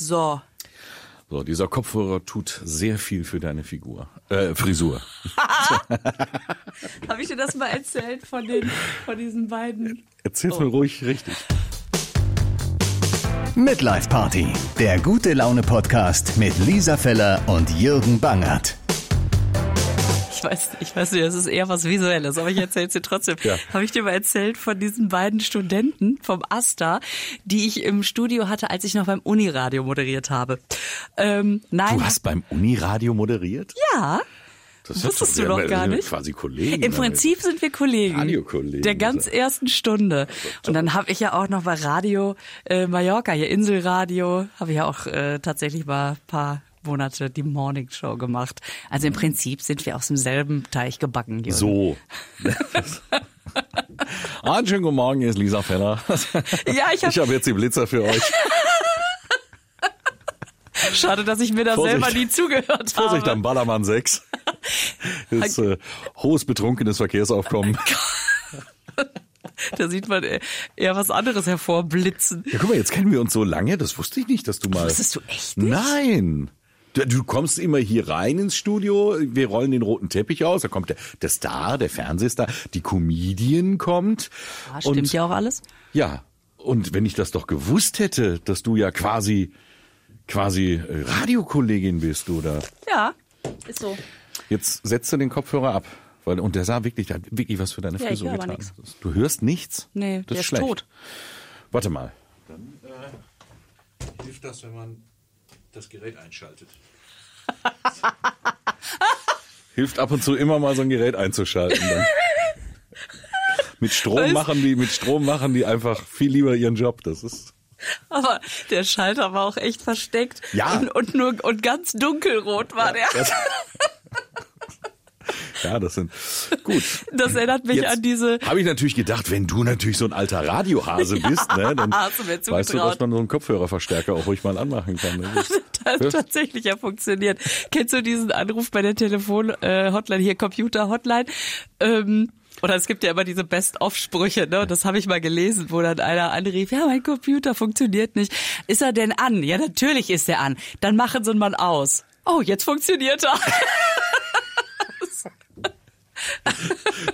So. So, dieser Kopfhörer tut sehr viel für deine Figur, äh, Frisur. Habe ich dir das mal erzählt von den, von diesen beiden? Erzähl's mir ruhig richtig. Midlife Party, der gute Laune Podcast mit Lisa Feller und Jürgen Bangert. Ich weiß, ich weiß nicht, das ist eher was Visuelles, aber ich erzähl's dir trotzdem. Ja. Habe ich dir mal erzählt von diesen beiden Studenten vom Asta, die ich im Studio hatte, als ich noch beim Uniradio moderiert habe. Ähm, nein. Du hast beim Uniradio moderiert? ja. Das Wusstest du doch gar nicht? Quasi Kollegen. Im Prinzip sind wir Kollegen. Radiokollegen. Der ganz ersten Stunde. Und dann habe ich ja auch noch bei Radio äh, Mallorca, hier Inselradio, habe ich ja auch äh, tatsächlich mal ein paar Monate die Morning Show gemacht. Also im Prinzip sind wir aus demselben Teich gebacken. Jürgen. So. Einen schönen guten Morgen, hier ist Lisa Feller. Ja, ich hab- habe jetzt die Blitzer für euch. Schade, dass ich mir da Vorsicht. selber nie zugehört Vorsicht habe. am Ballermann 6. Ist äh, hohes betrunkenes Verkehrsaufkommen. Da sieht man äh, eher was anderes hervorblitzen. Ja, guck mal, jetzt kennen wir uns so lange, das wusste ich nicht, dass du mal. Wusstest du echt nicht? Nein. Du, du kommst immer hier rein ins Studio, wir rollen den roten Teppich aus, da kommt der, der Star, der Fernsehstar, die Comedian kommt. Ja, stimmt und, ja auch alles. Ja, und wenn ich das doch gewusst hätte, dass du ja quasi, quasi äh, Radiokollegin bist, oder? Ja, ist so. Jetzt setzt du den Kopfhörer ab. Weil, und der sah wirklich, der hat wirklich was für deine Ja, Frisur getan. nix. Du hörst nichts? Nee, das der ist ist schlecht. tot. Warte mal. Dann äh, hilft das, wenn man das Gerät einschaltet. hilft ab und zu immer mal so ein Gerät einzuschalten. Dann. mit Strom Weißt- machen die, mit Strom machen die einfach viel lieber ihren Job. Das ist. Aber der Schalter war auch echt versteckt. Ja. Und, und nur und ganz dunkelrot war der. Ja, das sind gut. Das erinnert mich an diese. Habe ich natürlich gedacht, wenn du natürlich so ein alter Radiohase bist, ne, dann weißt du, dass man so einen Kopfhörerverstärker auch ruhig mal anmachen kann. ne? Das hat tatsächlich ja funktioniert. Kennst du diesen Anruf bei der Telefon-Hotline, hier Computer-Hotline? Ähm, oder es gibt ja immer diese Best-of-Sprüche, ne? Das habe ich mal gelesen, wo dann einer anrief, ja, mein Computer funktioniert nicht. Ist er denn an? Ja, natürlich ist er an. Dann machen Sie ihn mal aus. Oh, jetzt funktioniert er.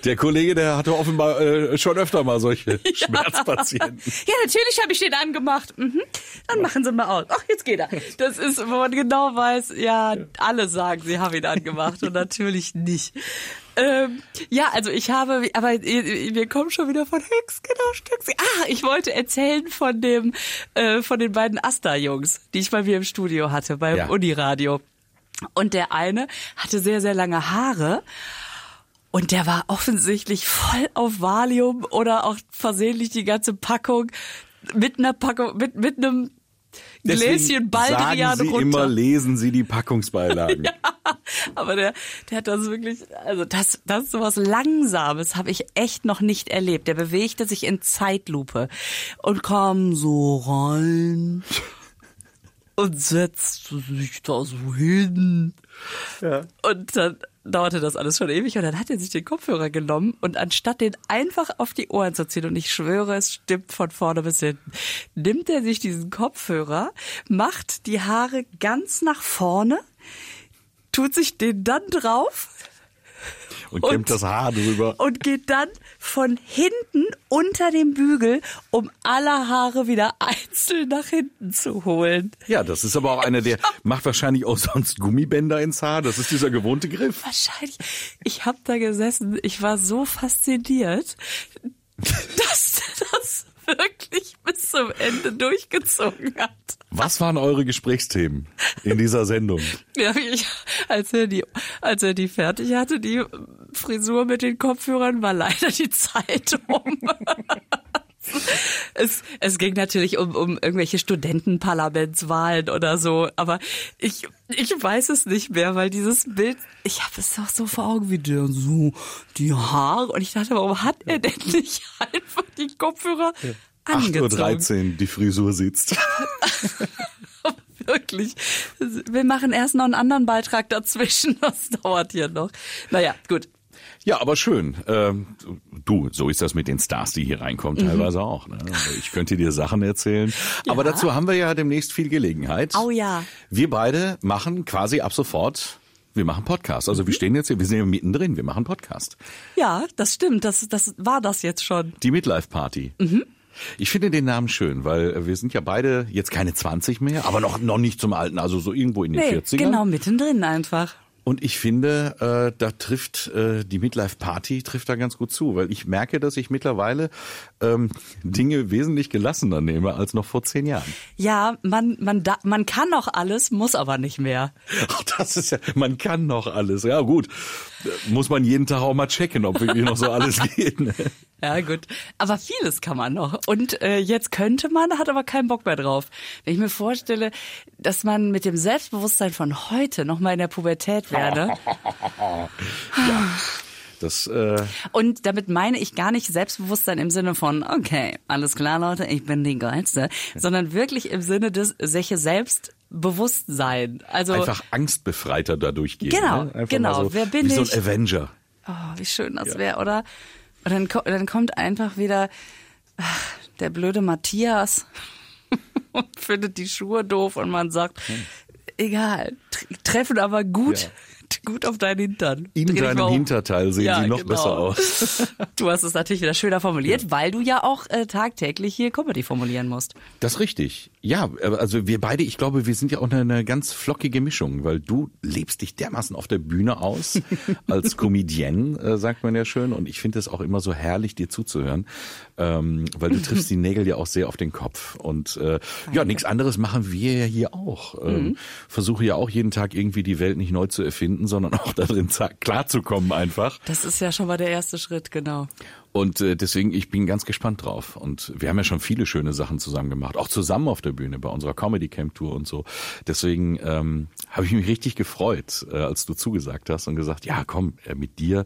Der Kollege, der hatte offenbar äh, schon öfter mal solche Schmerzpatienten. Ja, natürlich habe ich den angemacht. Mhm. Dann machen Sie mal aus. Ach, jetzt geht er. Das ist, wo man genau weiß, ja, alle sagen, sie haben ihn angemacht und natürlich nicht. Ähm, ja, also ich habe, aber ihr- wir kommen schon wieder von Hüx, genau, Stücks. Ah, ich wollte erzählen von dem, äh, von den beiden Asta-Jungs, die ich bei mir im Studio hatte, beim Ja. Uniradio. Und der eine hatte sehr, sehr lange Haare. Und der war offensichtlich voll auf Valium oder auch versehentlich die ganze Packung mit einer Packung, mit, mit einem Gläschen Baldrian sagen Sie runter. immer, lesen Sie die Packungsbeilagen. Aber der, der hat das wirklich, also das, das ist sowas Langsames habe ich echt noch nicht erlebt. Der bewegte sich in Zeitlupe und kam so rein und setzte sich da so hin. Und dann dauerte das alles schon ewig und dann hat er sich den Kopfhörer genommen und anstatt den einfach auf die Ohren zu ziehen und ich schwöre, es stimmt von vorne bis hinten, nimmt er sich diesen Kopfhörer, macht die Haare ganz nach vorne, tut sich den dann drauf Und Und- kämmt das Haar drüber. und geht dann von hinten unter dem Bügel, um alle Haare wieder einzeln nach hinten zu holen. Ja, das ist aber auch einer, der macht wahrscheinlich auch sonst Gummibänder ins Haar. Das ist dieser gewohnte Griff. Wahrscheinlich. Ich habe da gesessen, ich war so fasziniert, dass der das wirklich bis zum Ende durchgezogen hat. Was waren eure Gesprächsthemen in dieser Sendung? Ja, ich, als er die, als er die fertig hatte, die Frisur mit den Kopfhörern, war leider die Zeit um. Es, es ging natürlich um, um irgendwelche Studentenparlamentswahlen oder so, aber ich, ich weiß es nicht mehr, weil dieses Bild, ich habe es doch so vor Augen, wie der so die Haare und ich dachte, warum hat er denn nicht einfach die Kopfhörer angezogen? 8.13 Uhr, die Frisur sitzt. Wirklich. Wir machen erst noch einen anderen Beitrag dazwischen. Das dauert hier noch. Naja, gut. Ja, aber schön. Ähm, du, so ist das mit den Stars, die hier reinkommen, teilweise auch. Ne? Also Ich könnte dir Sachen erzählen. Aber dazu haben wir ja demnächst viel Gelegenheit. Oh ja. Wir beide machen quasi ab sofort, wir machen Podcast. Also wir stehen jetzt hier, wir sind ja mittendrin, wir machen Podcast. Ja, das stimmt. Das, das war das jetzt schon. Die Midlife Party. Ich finde den Namen schön, weil wir sind ja beide jetzt keine 20 mehr, aber noch, noch nicht zum Alten, also so irgendwo in den Nee, 40ern. genau, mittendrin einfach. Und ich finde, äh, da trifft äh, die Midlife Party trifft da ganz gut zu, weil ich merke, dass ich mittlerweile ähm, Dinge wesentlich gelassener nehme als noch vor zehn Jahren. Ja, man, man, da, man kann noch alles, muss aber nicht mehr. Ach, das ist ja, man kann noch alles. Ja gut, muss man jeden Tag auch mal checken, ob wirklich noch so alles geht. Ne? Ja, gut. Aber vieles kann man noch. Und äh, jetzt könnte man, hat aber keinen Bock mehr drauf. Wenn ich mir vorstelle, dass man mit dem Selbstbewusstsein von heute noch mal in der Pubertät werde. Das äh, Und damit meine ich gar nicht Selbstbewusstsein im Sinne von, okay, alles klar, Leute, ich bin die Geilste, sondern wirklich im Sinne des solche Selbstbewusstsein. Also, einfach angstbefreiter dadurch gehen. Genau, ne? Genau. So, Wer bin wie ich? so ein Avenger. oh, wie schön das Ja. wäre, oder? Und dann, dann kommt einfach wieder ach, der blöde Matthias und findet die Schuhe doof und man sagt, egal, tr- treffen aber gut, Ja. gut auf deinen Hintern. In Dreh deinem. Hinterteil sehen Ja, sie noch genau. besser aus. Du hast es natürlich wieder schöner formuliert, weil du ja auch äh, tagtäglich hier Comedy formulieren musst. Das ist richtig. Ja, also wir beide, ich glaube, wir sind ja auch eine, eine ganz flockige Mischung, weil du lebst dich dermaßen auf der Bühne aus als Comedienne, äh, sagt man ja schön. Und ich finde es auch immer so herrlich, dir zuzuhören, ähm, weil du triffst die Nägel ja auch sehr auf den Kopf. Und äh, ja, nichts anderes machen wir ja hier auch. Ähm, Versuche ja auch jeden Tag irgendwie die Welt nicht neu zu erfinden, sondern auch darin klarzukommen einfach. Das ist ja schon mal der erste Schritt, genau. Und äh, deswegen, ich bin ganz gespannt drauf. Und wir haben ja schon viele schöne Sachen zusammen gemacht, auch zusammen auf der Bühne bei unserer Comedy Camp Tour und so. Deswegen ähm, habe ich mich richtig gefreut, äh, als du zugesagt hast und gesagt, ja, komm, äh, mit dir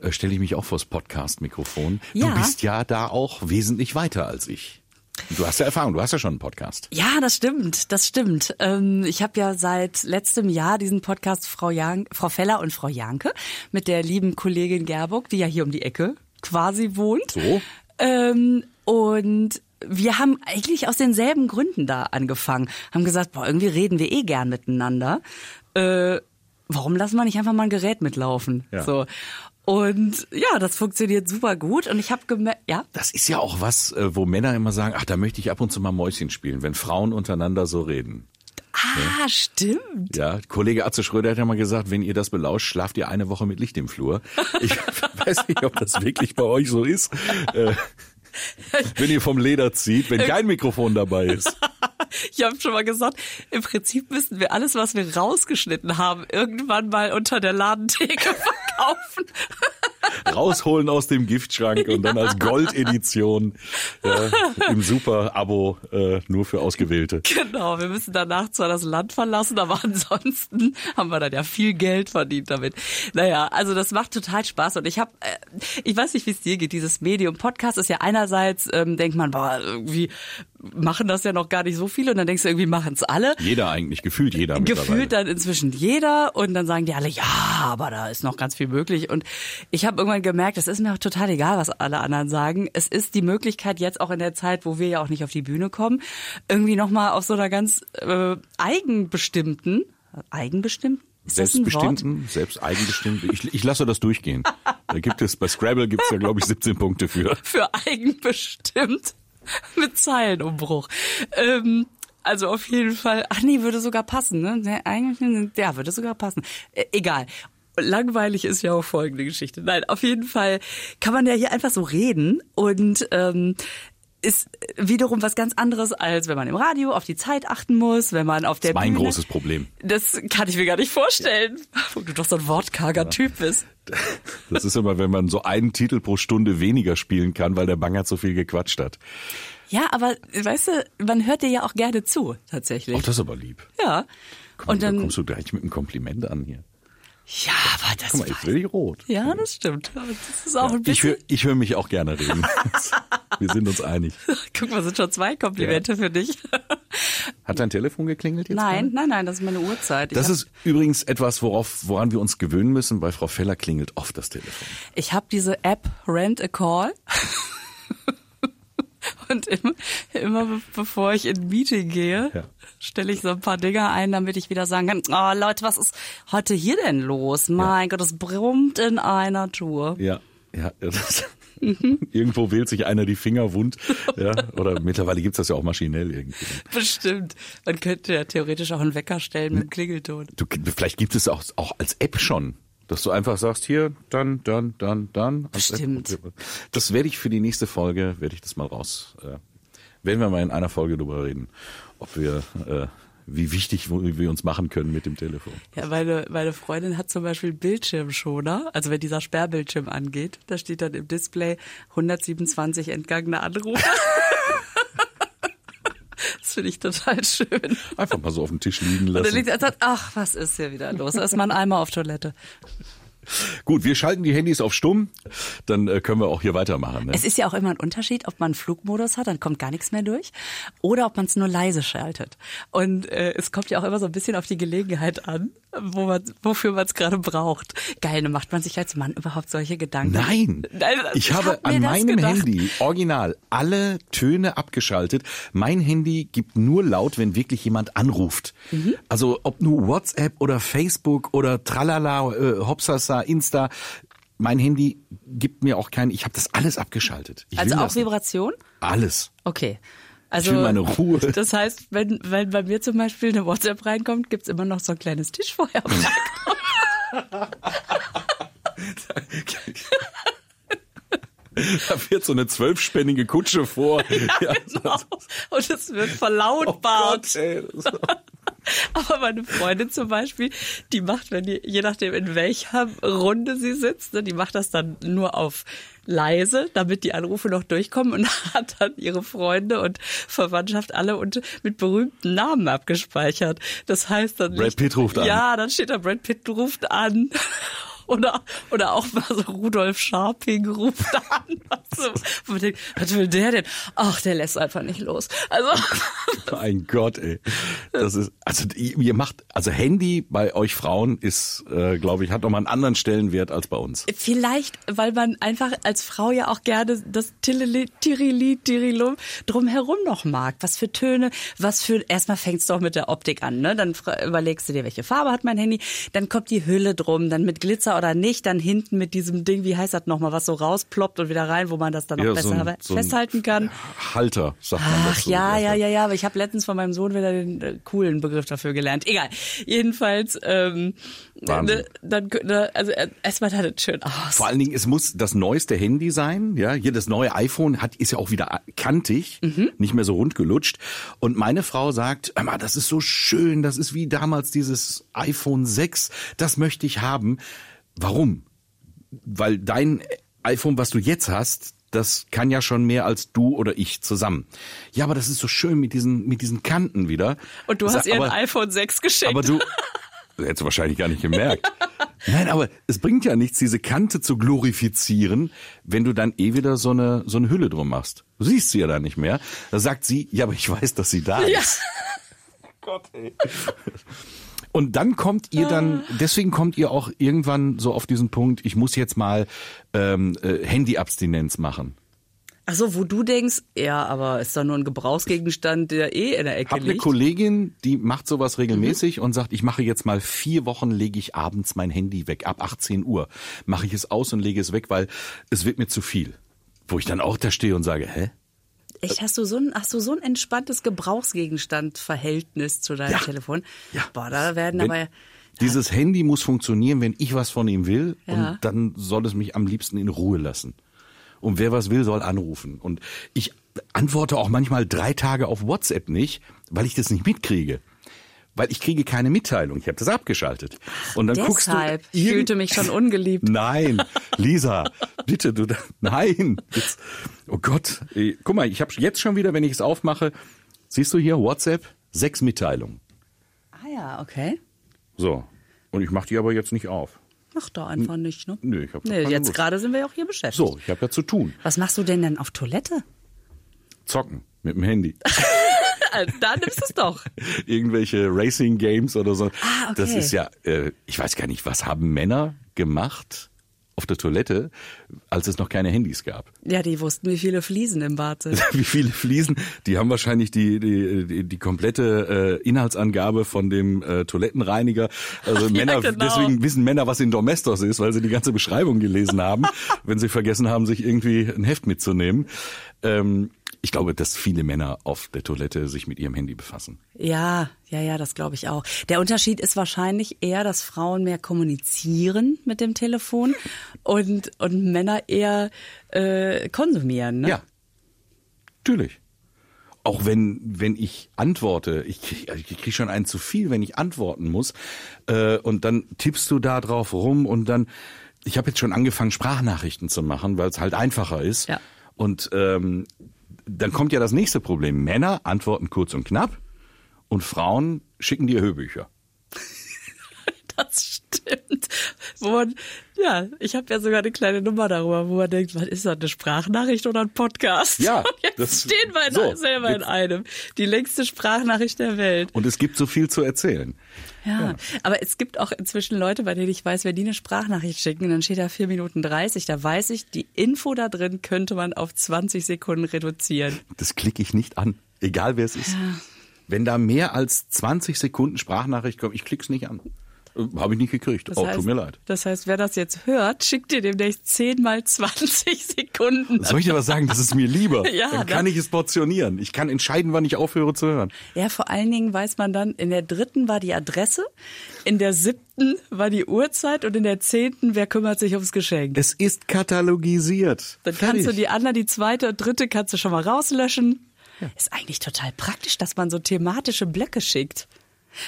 äh, stelle ich mich auch vors Podcast-Mikrofon. Ja. Du bist ja da auch wesentlich weiter als ich. Du hast ja Erfahrung, du hast ja schon einen Podcast. Ja, das stimmt, das stimmt. Ähm, ich habe ja seit letztem Jahr diesen Podcast Frau, Jan Frau Feller und Frau Janke mit der lieben Kollegin Gerburg, die ja hier um die Ecke quasi wohnt. So. Ähm, und wir haben eigentlich aus denselben Gründen da angefangen. Haben gesagt, boah, irgendwie reden wir eh gern miteinander. Äh, warum lassen wir nicht einfach mal ein Gerät mitlaufen? Ja. So. Und ja, das funktioniert super gut. Und ich habe gemerkt, ja, Das ist ja auch was, äh, wo Männer immer sagen, ach, da möchte ich ab und zu mal Mäuschen spielen, wenn Frauen untereinander so reden. ah, stimmt. Ja, Kollege Atze Schröder hat ja mal gesagt, wenn ihr das belauscht, schlaft ihr eine Woche mit Licht im Flur. Ich weiß nicht, ob das wirklich bei euch so ist. Äh, wenn ihr vom Leder zieht, wenn kein Mikrofon dabei ist. Ich habe schon mal gesagt, im Prinzip müssten wir alles, was wir rausgeschnitten haben, irgendwann mal unter der Ladentheke verkaufen. Rausholen aus dem Giftschrank und dann als Goldedition ja, im Super-Abo äh, nur für Ausgewählte. Genau, wir müssen danach zwar das Land verlassen, aber ansonsten haben wir dann ja viel Geld verdient damit. Naja, also das macht total Spaß und ich habe, äh, ich weiß nicht, wie es dir geht, dieses Medium Podcast ist ja einerseits, ähm, denkt man, boah, irgendwie machen das ja noch gar nicht so viele und dann denkst du, irgendwie machen es alle. Jeder eigentlich, gefühlt jeder. Gefühlt dann inzwischen jeder und dann sagen die alle, ja, aber da ist noch ganz viel möglich. Und ich habe irgendwann gemerkt, es ist mir auch total egal, was alle anderen sagen. Es ist die Möglichkeit jetzt auch in der Zeit, wo wir ja auch nicht auf die Bühne kommen, irgendwie nochmal auf so einer ganz äh, eigenbestimmten, eigenbestimmten? Ist? Selbstbestimmten, selbst eigenbestimmten. Ich, ich lasse das durchgehen. Da gibt es, bei Scrabble gibt es ja, glaube ich, 17 Punkte für. für eigenbestimmt mit Zeilenumbruch. Ähm, also auf jeden Fall, ach nee, würde sogar passen, ne? Eigentlich, ja, würde sogar passen. Äh, egal. Langweilig ist ja auch folgende Geschichte. Nein, auf jeden Fall kann man ja hier einfach so reden und ähm, ist wiederum was ganz anderes, als wenn man im Radio auf die Zeit achten muss, wenn man auf der Das ist mein Bühne. großes Problem. Das kann ich mir gar nicht vorstellen, wo du doch so ein wortkarger Typ bist. Das ist immer, wenn man so einen Titel pro Stunde weniger spielen kann, weil der Banger zu viel gequatscht hat. Ja, aber weißt du, man hört dir ja auch gerne zu, tatsächlich. Ach, das ist aber lieb. Ja. Komm, Und da dann, kommst du gleich mit einem Kompliment an hier. Ja, aber das Guck mal, jetzt werde ich rot. ja, das stimmt. Das ist auch ein Ich bisschen, höre ich hör mich auch gerne reden. Wir sind uns einig. guck mal, sind schon zwei Komplimente für dich. Hat dein Telefon geklingelt jetzt? Nein, nein, nein, das ist meine Uhrzeit. Ich Das ist übrigens etwas, worauf, woran wir uns gewöhnen müssen. Bei Frau Feller klingelt oft das Telefon. Ich habe diese App Rent a Call. Und immer, immer be- bevor ich in ein Meeting gehe, Ja. stelle ich so ein paar Dinger ein, damit ich wieder sagen kann, oh Leute, was ist heute hier denn los? Mein Gott, es brummt in einer Tour. Ja, ja. Das, irgendwo wählt sich einer die Finger wund. Ja, oder mittlerweile gibt's das ja auch maschinell irgendwie. Bestimmt. Man könnte ja theoretisch auch einen Wecker stellen mit dem Klingelton. Du, vielleicht gibt es auch, auch als App schon. Dass du einfach sagst, hier, dann, dann, dann, dann. Stimmt. Das werde ich für die nächste Folge, werde ich das mal raus. Äh, werden wir mal in einer Folge drüber reden, ob wir, äh, wie wichtig wir uns machen können mit dem Telefon. Ja, meine, meine Freundin hat zum Beispiel Bildschirmschoner, also wenn dieser Sperrbildschirm angeht, da steht dann im Display 127 entgangene Anrufe. das finde ich total schön. Einfach mal so auf dem Tisch liegen Und dann lassen. liegt er und sagt, ach, was ist hier wieder los? Erstmal ein Eimer auf Toilette. Gut, wir schalten die Handys auf stumm, dann äh, können wir auch hier weitermachen. Ne? Es ist ja auch immer ein Unterschied, ob man einen Flugmodus hat, dann kommt gar nichts mehr durch, oder ob man es nur leise schaltet. Und äh, es kommt ja auch immer so ein bisschen auf die Gelegenheit an, wo man, wofür man es gerade braucht. Geil, dann macht man sich als Mann überhaupt solche Gedanken. Nein, Nein, ich habe an meinem gedacht. Handy original alle Töne abgeschaltet. Mein Handy gibt nur laut, wenn wirklich jemand anruft. Mhm. Also ob nur WhatsApp oder Facebook oder Tralala, äh, Hopsasa, Insta. Mein Handy gibt mir auch kein, ich habe das alles abgeschaltet. Ich Also auch. Vibration? Alles. Okay. Also, will meine Ruhe. Das heißt, wenn, wenn bei mir zum Beispiel eine WhatsApp reinkommt, gibt's immer noch so ein kleines Tischfeuerwerk. Da fährt so eine zwölfspännige Kutsche vor. Ja, genau. Und es wird Oh verlautbart. Gott, ey. Aber meine Freundin zum Beispiel, die macht, wenn die, je nachdem in welcher Runde sie sitzt, ne, die macht das dann nur auf leise, damit die Anrufe noch durchkommen und hat dann ihre Freunde und Verwandtschaft alle und mit berühmten Namen abgespeichert. Das heißt dann Brad Pitt ruft an. Ja, dann steht da Brad Pitt ruft an. Oder, oder auch mal so Rudolf Scharping ruft an. Also, was will der denn? Ach, der lässt einfach nicht los. Also, Mein Gott, ey. Das ist, also ihr macht, also Handy bei euch Frauen ist, äh, glaube ich, hat nochmal einen anderen Stellenwert als bei uns. Vielleicht, weil man einfach als Frau ja auch gerne das Tilili, Tirili, Tirilum drumherum noch mag. Was für Töne, was für, erstmal fängt's doch mit der Optik an, ne? Dann überlegst du dir, welche Farbe hat mein Handy, dann kommt die Hülle drum, dann mit Glitzer oder nicht, dann hinten mit diesem Ding, wie heißt das nochmal, was so rausploppt und wieder rein, wo man das dann Ja, besser so ein- so festhalten kann. Halter, sagt man Ach dazu. ja, ja, ja, ja, aber ich habe letztens von meinem Sohn wieder den äh, coolen Begriff dafür gelernt. Egal. Jedenfalls, ähm, ne, dann, ne, also äh, erstmal hat es schön aus. Vor allen Dingen, es muss das neueste Handy sein. Ja, hier das neue iPhone hat ist ja auch wieder kantig, Mhm. nicht mehr so rund gelutscht. Und meine Frau sagt, "Hör mal, das ist so schön, das ist wie damals dieses iPhone 6, das möchte ich haben. Warum? Weil dein iPhone, was du jetzt hast, das kann ja schon mehr als du oder ich zusammen. Ja, aber das ist so schön mit diesen mit diesen Kanten wieder. Und du hast ihr ein iPhone 6 geschenkt. aber du hättest du wahrscheinlich gar nicht gemerkt. Nein, aber es bringt ja nichts, diese Kante zu glorifizieren, wenn du dann eh wieder so eine, so eine Hülle drum machst. Du siehst sie ja dann nicht mehr. Da sagt sie, ja, aber ich weiß, dass sie da Ja. ist. Gott, ey. Und dann kommt ihr dann, deswegen kommt ihr auch irgendwann so auf diesen Punkt, ich muss jetzt mal ähm, äh, Handyabstinenz machen. Ach so, wo du denkst, ja, aber ist doch nur ein Gebrauchsgegenstand, der eh in der Ecke Hab eine liegt. Kollegin, die macht sowas regelmäßig und sagt, ich mache jetzt mal vier Wochen, lege ich abends mein Handy weg, ab 18 Uhr. Mache ich es aus und lege es weg, weil es wird mir zu viel. Wo ich dann auch da stehe und sage, hä? Echt, hast du so ein, hast du so ein entspanntes Gebrauchsgegenstand-Verhältnis zu deinem Ja. Telefon? Ja. Boah, da werden Wenn- aber, Dieses Handy muss funktionieren, wenn ich was von ihm will Ja. und dann soll es mich am liebsten in Ruhe lassen. Und wer was will, soll anrufen. Und ich antworte auch manchmal drei Tage auf WhatsApp nicht, weil ich das nicht mitkriege. Weil ich kriege keine Mitteilung. Ich habe das abgeschaltet. Und dann guckst du. deshalb. Ich fühlte mich schon ungeliebt. Nein, Lisa, bitte, du, nein. Jetzt, oh Gott, guck mal, ich habe jetzt schon wieder, wenn ich es aufmache, siehst du hier WhatsApp, sechs Mitteilungen. Ah ja, okay. So, und ich mache die aber jetzt nicht auf. Mach doch einfach nicht, ne? Nö, ich habe Nee, jetzt gerade sind wir ja auch hier beschäftigt. So, ich habe ja zu tun. Was machst du denn denn auf Toilette? Zocken mit dem Handy. da nimmst du es doch. Irgendwelche Racing Games oder so. Ah, okay. Das ist ja, äh, ich weiß gar nicht, was haben Männer gemacht auf der Toilette, als es noch keine Handys gab? Ja, die wussten, wie viele Fliesen im Bad sind. Wie viele Fliesen? Die haben wahrscheinlich die die die, die komplette äh, Inhaltsangabe von dem äh, Toilettenreiniger. Also Ja, Männer, genau. deswegen wissen Männer, was in Domestos ist, weil sie die ganze Beschreibung gelesen haben, wenn sie vergessen haben, sich irgendwie ein Heft mitzunehmen. Ähm, ich glaube, dass viele Männer auf der Toilette sich mit ihrem Handy befassen. Ja, ja, ja, das glaube ich auch. Der Unterschied ist wahrscheinlich eher, dass Frauen mehr kommunizieren mit dem Telefon und, und Männer eher äh, konsumieren. Ne? Ja, natürlich. Auch wenn, wenn ich antworte, ich kriege krieg schon einen zu viel, wenn ich antworten muss. Äh, und dann tippst du da drauf rum und dann, ich habe jetzt schon angefangen, Sprachnachrichten zu machen, weil es halt einfacher ist. Ja. Und ähm, dann kommt ja das nächste Problem. Männer antworten kurz und knapp und Frauen schicken dir Hörbücher. Das stimmt. Wo man, ja, ich habe ja sogar eine kleine Nummer darüber, wo man denkt, was ist das, eine Sprachnachricht oder ein Podcast? Ja, Und jetzt das- stehen wir so, selber in einem. Die längste Sprachnachricht der Welt. Und es gibt so viel zu erzählen. Ja, aber es gibt auch inzwischen Leute, bei denen ich weiß, wenn die eine Sprachnachricht schicken, dann steht da 4 Minuten 30, da weiß ich, die Info da drin könnte man auf 20 Sekunden reduzieren. Das klicke ich nicht an, egal wer es ist. Wenn da mehr als 20 Sekunden Sprachnachricht kommt, ich klick's nicht an. Habe ich nicht gekriegt. Das oh, heißt, tut mir leid. Das heißt, wer das jetzt hört, schickt dir demnächst 10 mal 20 Sekunden. Soll ich dir was sagen? Das ist mir lieber. Ja, dann kann ich es portionieren. Ich kann entscheiden, wann ich aufhöre zu hören. Ja, vor allen Dingen weiß man dann, in der dritten war die Adresse, in der siebten war die Uhrzeit und in der zehnten, wer kümmert sich ums Geschenk. Es ist katalogisiert. Dann kannst du die andere, die zweite und dritte kannst du schon mal rauslöschen. Ist eigentlich total praktisch, dass man so thematische Blöcke schickt.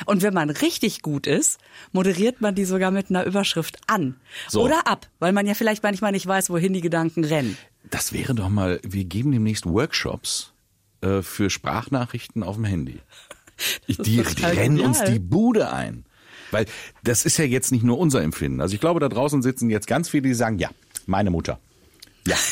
Und wenn man richtig gut ist, moderiert man die sogar mit einer Überschrift an. So. Oder ab, weil man ja vielleicht manchmal nicht weiß, wohin die Gedanken rennen. Das wäre doch mal, wir geben demnächst Workshops äh, für Sprachnachrichten auf dem Handy. Die rennen genial. uns die Bude ein. Weil das ist ja jetzt nicht nur unser Empfinden. Also ich glaube, da draußen sitzen jetzt ganz viele, die sagen, ja, meine Mutter. Ja.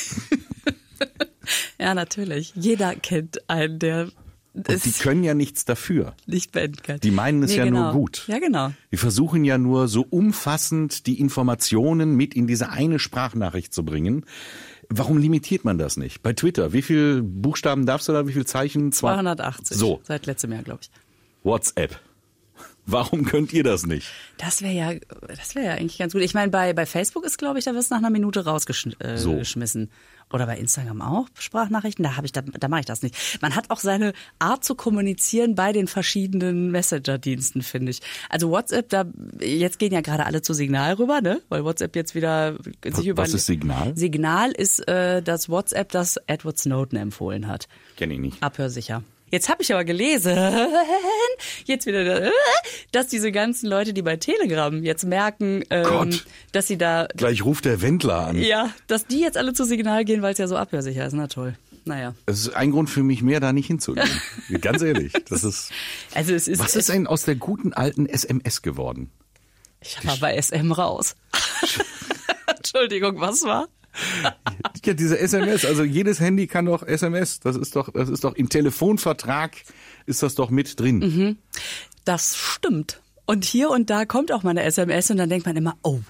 Ja, natürlich. Jeder kennt einen, der die es können ja nichts dafür. nicht beenden kann. Die meinen es Nee, ja genau. nur gut. Ja, genau. Wir versuchen ja nur so umfassend die Informationen mit in diese eine Sprachnachricht zu bringen. Warum limitiert man das nicht? Bei Twitter, wie viel Buchstaben darfst du da, wie viel Zeichen? Zwei- 280. So, Seit letztem Jahr, glaube ich. WhatsApp. Warum könnt ihr das nicht? Das wäre ja, das wäre ja eigentlich ganz gut. Ich meine, bei, bei Facebook ist, glaube ich, da wirst du nach einer Minute rausgeschmissen. Äh, So. Oder bei Instagram auch Sprachnachrichten. Da habe ich, da, da mache ich das nicht. Man hat auch seine Art zu kommunizieren bei den verschiedenen Messenger-Diensten, finde ich. Also WhatsApp, da jetzt gehen ja gerade alle zu Signal rüber, ne? Weil WhatsApp jetzt wieder sich über was ist Signal? Signal ist äh, das WhatsApp, das Edward Snowden empfohlen hat. Kenn ich nicht. Abhörsicher. Jetzt habe ich aber gelesen, jetzt wieder, dass diese ganzen Leute, die bei Telegram jetzt merken, ähm, dass sie da, Gleich ruft der Wendler an. ja, dass die jetzt alle zu Signal gehen, weil es ja so abhörsicher ist. Na toll. Naja. Das ist ein Grund für mich mehr, da nicht hinzugehen. Ganz ehrlich. Das ist, Also es ist, was ist denn aus der guten alten SMS geworden? ich war bei SM raus. Entschuldigung, was war? Ja, diese SMS, also jedes Handy kann doch SMS. Das ist doch, das ist doch im Telefonvertrag ist das doch mit drin. Mhm. Das stimmt. Und hier und da kommt auch mal eine SMS und dann denkt man immer, oh,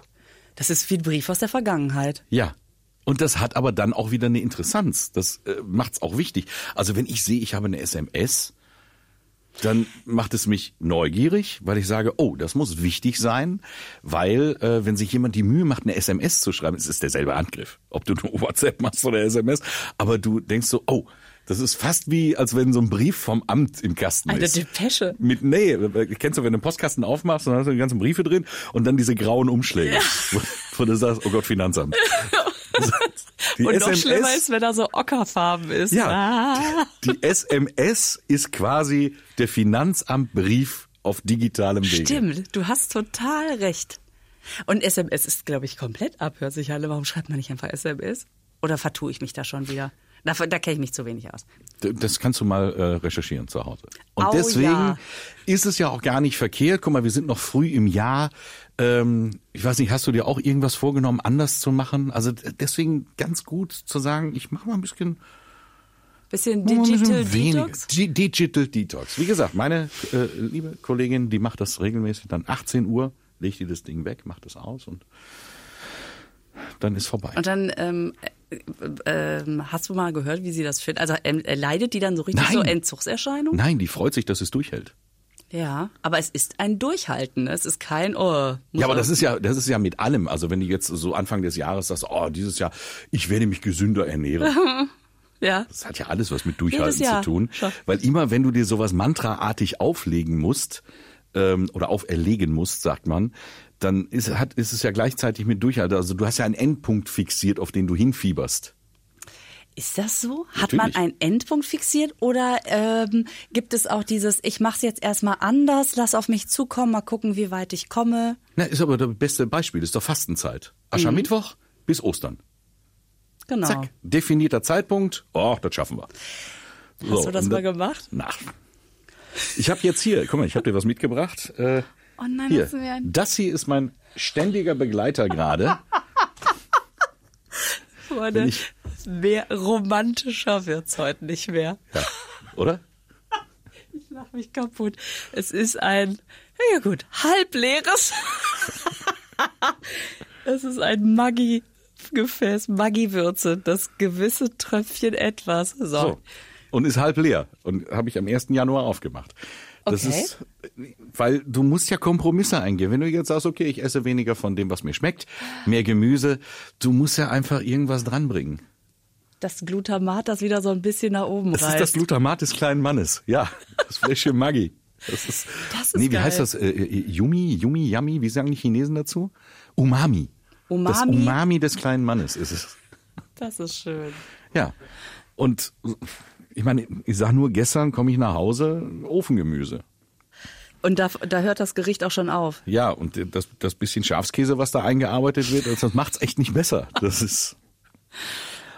das ist wie ein Brief aus der Vergangenheit. Ja. Und das hat aber dann auch wieder eine Interessanz. Das äh, macht's auch wichtig. Also wenn ich sehe, ich habe eine SMS, dann macht es mich neugierig, weil ich sage, oh, das muss wichtig sein, weil äh, wenn sich jemand die Mühe macht, eine SMS zu schreiben, es ist derselbe Angriff, ob du nur WhatsApp machst oder SMS, aber du denkst so, oh, das ist fast wie, als wenn so ein Brief vom Amt im Kasten Eine ist. Depeche. Mit, nee, kennst du, wenn du einen Postkasten aufmachst, dann hast du die ganzen Briefe drin und dann diese grauen Umschläge, wo, wo du sagst, oh Gott, Finanzamt. Die und noch schlimmer ist, wenn er so ockerfarben ist. ja, Ah. die SMS ist quasi der Finanzamtbrief auf digitalem Wege. Stimmt, du hast total recht. Und SMS ist, glaube ich, komplett abhörsicher. Alle, Warum schreibt man nicht einfach SMS? Oder vertue ich mich da schon wieder? Da, da kenne ich mich zu wenig aus. Das kannst du mal äh, recherchieren zu Hause. Und Au, deswegen ja. ist es ja auch gar nicht verkehrt. Guck mal, wir sind noch früh im Jahr. Ähm, ich weiß nicht, hast du dir auch irgendwas vorgenommen, anders zu machen? Also deswegen ganz gut zu sagen, ich mache mal ein bisschen Bisschen Digital Detox? Di- Digital Detox. Wie gesagt, meine äh, liebe Kollegin, die macht das regelmäßig dann 18 Uhr, legt die das Ding weg, macht das aus und dann ist vorbei. Und dann ähm, äh, hast du mal gehört, wie sie das findet? Also äh, leidet die dann so richtig Nein. so Entzugserscheinungen? Nein, die freut sich, dass es durchhält. Ja, aber es ist ein Durchhalten. Es ist kein Oh. Ja, aber das ist ja, das ist ja mit allem. Also wenn du jetzt so Anfang des Jahres sagst, oh, dieses Jahr, ich werde mich gesünder ernähren. ja. Das hat ja alles was mit Durchhalten zu tun. Weil immer, wenn du dir sowas mantraartig auflegen musst, ähm, oder auferlegen musst, sagt man, dann ist, hat, ist es ja gleichzeitig mit Durchhalten. Also du hast ja einen Endpunkt fixiert, auf den du hinfieberst. Ist das so? Hat Natürlich. man einen Endpunkt fixiert oder ähm, gibt es auch dieses, ich mache es jetzt erstmal anders, lass auf mich zukommen, mal gucken, wie weit ich komme? Na, ist aber das beste Beispiel, ist doch Fastenzeit. Aschermittwoch bis Ostern. Genau. Zack, definierter Zeitpunkt. Oh, das schaffen wir. Hast du das mal gemacht? Na. Ich habe jetzt hier, guck mal, ich habe dir was mitgebracht. Äh, Oh nein, hier. du mir ein- Das hier ist mein ständiger Begleiter gerade. Freunde, ich- mehr romantischer wird's heute nicht mehr. ja, oder? Ich lach mich kaputt. Es ist ein, ja gut, halbleeres. es ist ein Maggi-Gefäß, Maggi-Würze, das gewisse Tröpfchen etwas. So. So. Und ist halb leer. Und habe ich am 1. Januar aufgemacht. Das Okay. ist, weil du musst ja Kompromisse eingehen. Wenn du jetzt sagst, okay, ich esse weniger von dem, was mir schmeckt, mehr Gemüse, du musst ja einfach irgendwas dranbringen. Das Glutamat, das wieder so ein bisschen nach oben Das reißt. ist das Glutamat des kleinen Mannes. Ja, das Fläschchen Maggi. Das ist, Das ist nee, wie geil. heißt das? Äh, äh, Yumi, Yumi, Yummy, wie sagen die Chinesen dazu? Umami. Das Umami? Umami des kleinen Mannes ist es. Das ist schön. Ja. Und ich meine, ich sag nur, gestern komme ich nach Hause, Ofengemüse. Und da, da hört das Gericht auch schon auf. Ja, und das, das bisschen Schafskäse, was da eingearbeitet wird, das macht's echt nicht besser. Das ist.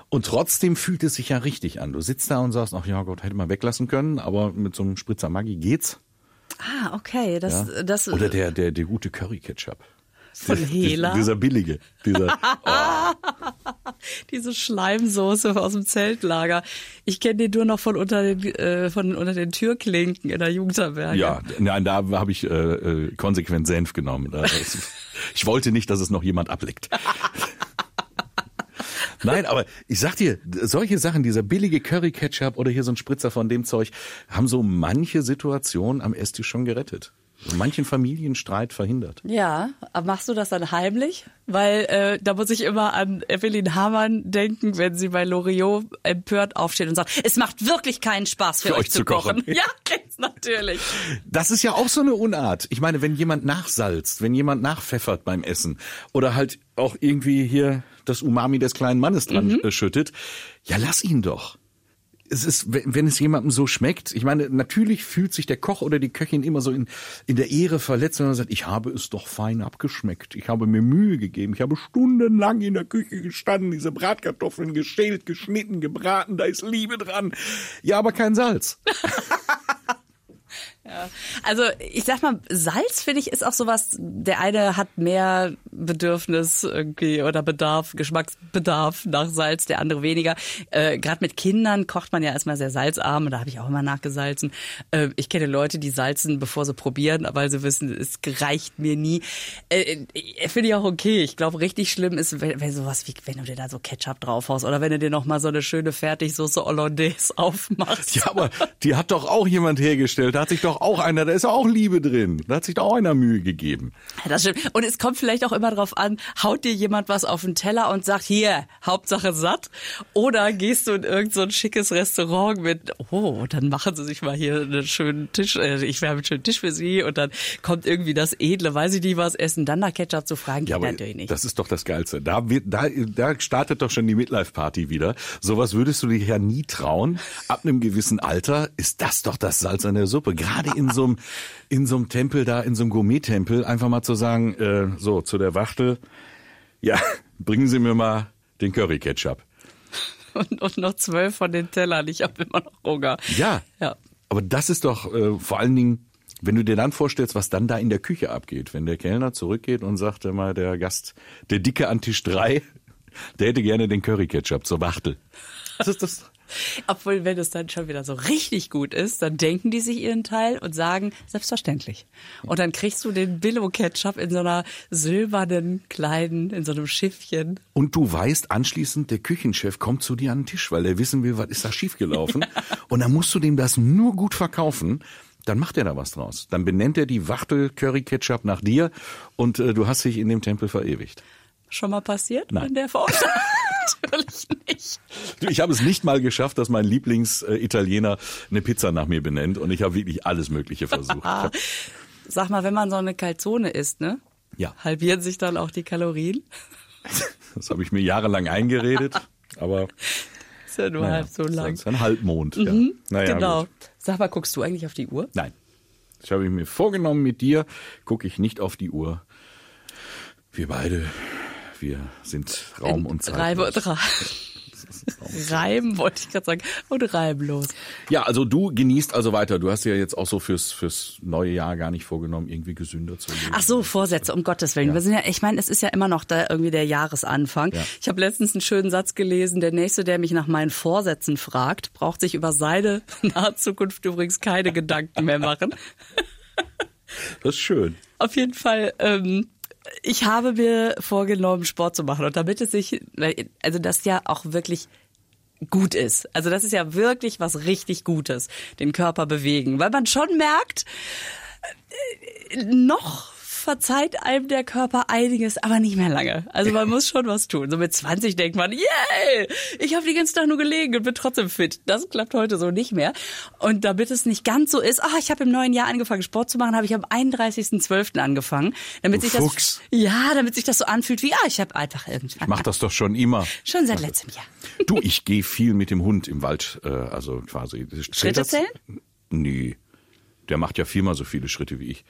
Und trotzdem fühlt es sich ja richtig an. Du sitzt da und sagst, ach ja Gott, hätte man weglassen können, aber mit so einem Spritzer Maggi geht's. Ah, okay. Das, Ja? das, Oder der, der, der gute Curry-Ketchup. Von Hela? Dieser billige. Dieser, diese Schleimsoße aus dem Zeltlager. Ich kenne den nur noch von unter den, äh, von unter den Türklinken in der Jugendherberge. ja, nein, da habe ich äh, äh, konsequent Senf genommen. Ich wollte nicht, dass es noch jemand ableckt. Nein, aber ich sag dir, solche Sachen, dieser billige Curry-Ketchup oder hier so ein Spritzer von dem Zeug, haben so manche Situationen am Esstisch schon gerettet. Manchen Familienstreit verhindert. Ja, aber machst du das dann heimlich? Weil äh, da muss ich immer an Evelyn Hamann denken, wenn sie bei Loriot empört aufsteht und sagt, es macht wirklich keinen Spaß für, euch, zu kochen. Ja, kennst natürlich. Das ist ja auch so eine Unart. Ich meine, wenn jemand nachsalzt, wenn jemand nachpfeffert beim Essen oder halt auch irgendwie hier das Umami des kleinen Mannes dran äh, schüttet, ja, lass ihn doch. Es ist, wenn es jemandem so schmeckt, ich meine, natürlich fühlt sich der Koch oder die Köchin immer so in, in der Ehre verletzt, wenn man sagt, ich habe es doch fein abgeschmeckt. Ich habe mir Mühe gegeben. Ich habe stundenlang in der Küche gestanden, diese Bratkartoffeln geschält, geschnitten, gebraten, da ist Liebe dran. Ja, aber kein Salz. Also ich sag mal, Salz finde ich ist auch sowas, der eine hat mehr Bedürfnis irgendwie oder Bedarf, Geschmacksbedarf nach Salz, der andere weniger. Äh, Gerade mit Kindern kocht man ja erstmal sehr salzarm und da habe ich auch immer nachgesalzen. Äh, ich kenne Leute, die salzen, bevor sie probieren, weil sie wissen, es reicht mir nie. Äh, äh, finde ich auch okay. Ich glaube, richtig schlimm ist, wenn, wenn sowas wie, wenn du dir da so Ketchup draufhaust oder wenn du dir noch mal so eine schöne Fertigsoße Hollandaise aufmachst. Ja, aber die hat doch auch jemand hergestellt. Da hat sich doch auch einer, da ist auch Liebe drin. Da hat sich doch auch einer Mühe gegeben. Das stimmt. Und es kommt vielleicht auch immer drauf an, haut dir jemand was auf den Teller und sagt, hier, Hauptsache satt. Oder gehst du in irgendein so ein schickes Restaurant mit, oh, dann machen sie sich mal hier einen schönen Tisch, äh, ich werde einen schönen Tisch für sie und dann kommt irgendwie das Edle, weiß ich nicht was essen, dann nach Ketchup zu fragen, geht Ja, natürlich nicht. das ist doch das Geilste. Da, wird, da, da startet doch schon die Midlife-Party wieder. Sowas würdest du dir ja nie trauen. Ab einem gewissen Alter ist das doch das Salz an der Suppe. Gerade in so einem, in so einem Tempel da, in so einem Gourmet-Tempel, einfach mal zu sagen, äh, so, zu der Wachtel, ja, bringen Sie mir mal den Curry-Ketchup. Und, und noch zwölf von den Tellern, ich habe immer noch Hunger. Ja. Ja. Aber das ist doch äh, vor allen Dingen, wenn du dir dann vorstellst, was dann da in der Küche abgeht, wenn der Kellner zurückgeht und sagt mal, der Gast, der Dicke an Tisch drei, der hätte gerne den Curry-Ketchup zur Wachtel. Das ist das. Obwohl, wenn es dann schon wieder so richtig gut ist, dann denken die sich ihren Teil und sagen, selbstverständlich. Und dann kriegst du den Billo-Ketchup in so einer silbernen kleinen, in so einem Schiffchen. Und du weißt anschließend, der Küchenchef kommt zu dir an den Tisch, weil er wissen will, was ist da schiefgelaufen. Und dann musst du dem das nur gut verkaufen. Dann macht er da was draus. Dann benennt er die Wachtel Curry Ketchup nach dir und äh, du hast dich in dem Tempel verewigt. Schon mal passiert Nein. in der Form? Natürlich nicht. Ich habe es nicht mal geschafft, dass mein Lieblingsitaliener eine Pizza nach mir benennt und ich habe wirklich alles Mögliche versucht. Ich Sag mal, wenn man so eine Calzone isst, ne? Ja. Halbieren sich dann auch die Kalorien? das habe ich mir jahrelang eingeredet, aber Ist ja nur naja, halb so lang. Das ist ein Halbmond. Ja. Naja, genau. Gut. Sag mal, guckst du eigentlich auf die Uhr? Nein. Ich habe mir vorgenommen, mit dir gucke ich nicht auf die Uhr. Wir beide, wir sind Raum und Zeit. Reim und Ra Reim, wollte ich gerade sagen. Und reimlos. Ja, also du genießt also weiter. Du hast ja jetzt auch so fürs, fürs neue Jahr gar nicht vorgenommen, irgendwie gesünder zu leben. Ach so, Vorsätze, um Gottes Willen. Wir sind ja, ich meine, es ist ja immer noch da irgendwie der Jahresanfang. Ja. Ich habe letztens einen schönen Satz gelesen, der nächste, der mich nach meinen Vorsätzen fragt, braucht sich über seine nahe Zukunft übrigens keine Gedanken mehr machen. Das ist schön. Auf jeden Fall, ähm, ich habe mir vorgenommen, Sport zu machen. Und damit es sich, also das ja auch wirklich gut ist. Also das ist ja wirklich was richtig Gutes, den Körper bewegen. Weil man schon merkt, äh, noch verzeiht einem der Körper einiges, aber nicht mehr lange. Also man muss schon was tun. So mit 20 denkt man, yay, ich habe den ganzen Tag nur gelegen und bin trotzdem fit. Das klappt heute so nicht mehr. Und damit es nicht ganz so ist, ah, ich habe im neuen Jahr angefangen Sport zu machen, habe ich am 31.12. angefangen, damit Du sich das Fuchs. ja, damit sich das so anfühlt wie, ah, ich habe einfach irgendwann Mach das doch schon immer. schon seit letztem Jahr. Du, ich gehe viel mit dem Hund im Wald, äh, also quasi. Schritte das? zählen? Nee. Der macht ja viermal so viele Schritte wie ich.